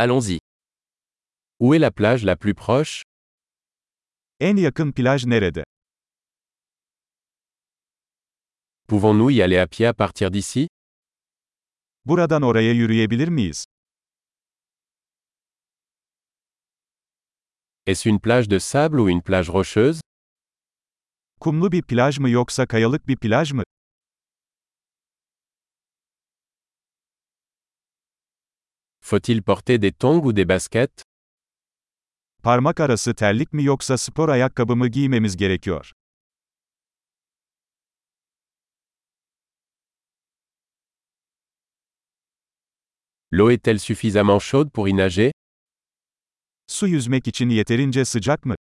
Allons-y. Où est la plage la plus proche? En yakın plaj nerede? Pouvons-nous y aller à pied à partir d'ici? Buradan oraya yürüyebilir miyiz? Est-ce une plage de sable ou une plage rocheuse? Kumlu bir plaj mı yoksa kayalık bir plaj mı? Faut-il porter des tongs ou des baskets? Parmak arası terlik mi yoksa spor ayakkabı mı giymemiz gerekiyor? L'eau est-elle suffisamment chaude pour y nager? Su yüzmek için yeterince sıcak mı?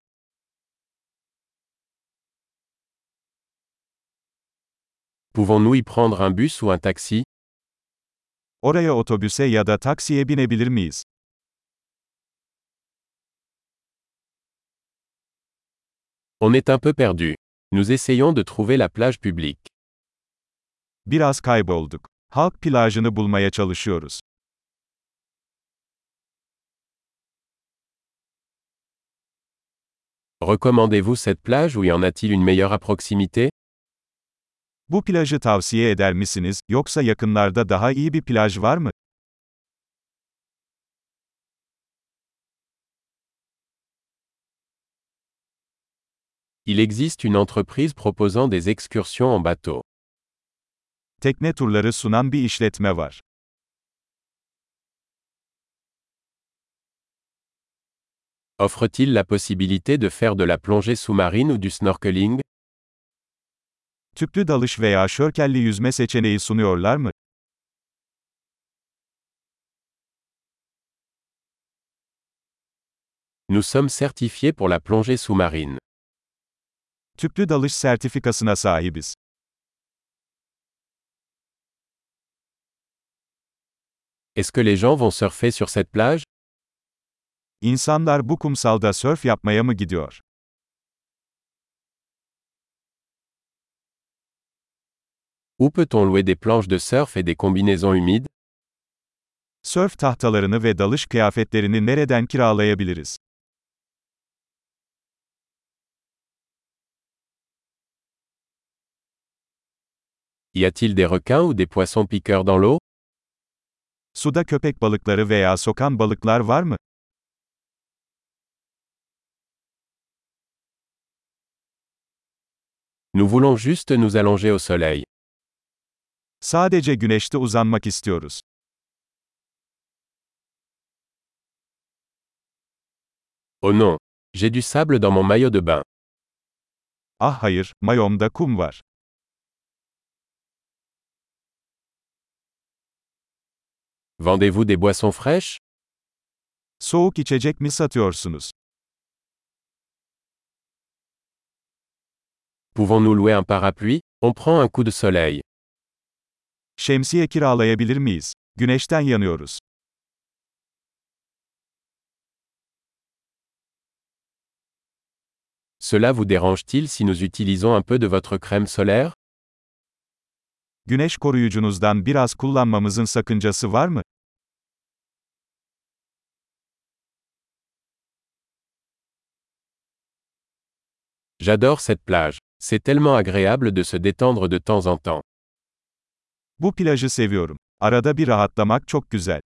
Pouvons-nous y prendre un bus ou un taxi? Oraya otobüse ya da taksiye binebilir miyiz? On est un peu perdu. Nous essayons de trouver la plage publique. Biraz kaybolduk. Halk plajını bulmaya çalışıyoruz. Recommandez-vous cette plage ou y en a-t-il une meilleure à proximité? Bu plajı tavsiye eder misiniz, yoksa yakınlarda daha iyi bir plaj var mı? Il existe une entreprise proposant des excursions en bateau. Tekne turları sunan bir işletme var. Offre-t-il la possibilité de faire de la plongée sous-marine ou du snorkeling? Tüplü dalış veya şörkelli yüzme seçeneği sunuyorlar mı? Nous sommes certifiés pour la plongée sous-marine. Tüplü dalış sertifikasına sahibiz. Est-ce que les gens vont surfer sur cette plage İnsanlar bu kumsalda sörf yapmaya mı gidiyor? Où peut-on louer des planches de surf et des combinaisons humides? Sörf tahtalarını ve dalış kıyafetlerini nereden kiralayabiliriz? Y a-t-il des requins ou des poissons piqueurs dans l'eau? Suda köpek balıkları veya sokan balıklar var mı? Nous voulons juste nous allonger au soleil. Sadece güneşte uzanmak istiyoruz. Oh non, j'ai du sable dans mon maillot de bain. Ah hayır, mayomda kum var. Vendez-vous des boissons fraîches? Soğuk içecek mi satıyorsunuz? Pouvons-nous louer un parapluie? On prend un coup de soleil. Şemsiye kiralayabilir miyiz? Güneşten yanıyoruz. Cela vous dérange-t-il si nous utilisons un peu de votre crème solaire? Güneş koruyucunuzdan biraz kullanmamızın sakıncası var mı? J'adore cette plage. C'est tellement agréable de se détendre de temps en temps. Bu plajı seviyorum. Arada bir rahatlamak çok güzel.